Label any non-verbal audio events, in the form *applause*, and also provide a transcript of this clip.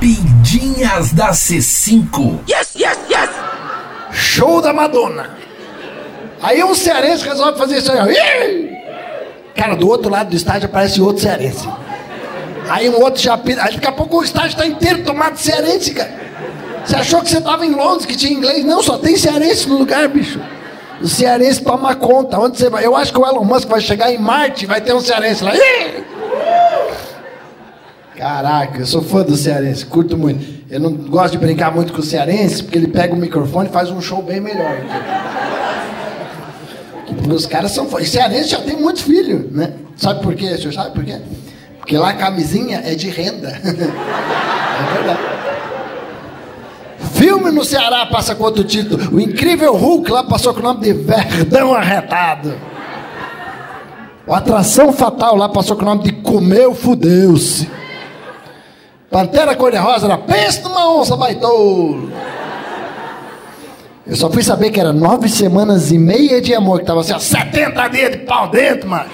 Peidinhas da C5. Yes, yes, yes! Show da Madonna. Aí um cearense resolve fazer isso aí! Cara, do outro lado do estádio aparece outro cearense. Aí um outro pira. Aí daqui a pouco o estádio está inteiro tomado de cearense, cara. Você achou que você estava em Londres, que tinha inglês? Não, só tem cearense no lugar, bicho. O cearense toma conta. Onde você vai? Eu acho que o Elon Musk vai chegar em Marte vai ter um cearense lá. Ih! Caraca, eu sou fã do cearense, curto muito. Eu não gosto de brincar muito com o cearense, porque ele pega o microfone e faz um show bem melhor. Porque os caras são fãs. Cearense já tem muitos filhos, né? Sabe por quê? Senhor sabe por quê? Porque lá a camisinha é de renda. *laughs* é verdade. Filme no Ceará passa com outro título. O Incrível Hulk lá passou com o nome de Verdão Arretado. O Atração Fatal lá passou com o nome de Comeu Fudeu-se. Pantera Cor-de-Rosa era Pensa numa onça baitouro. Eu só fui saber que era nove semanas e meia de amor, que tava assim, ó, 70 dias de pau dentro, macho.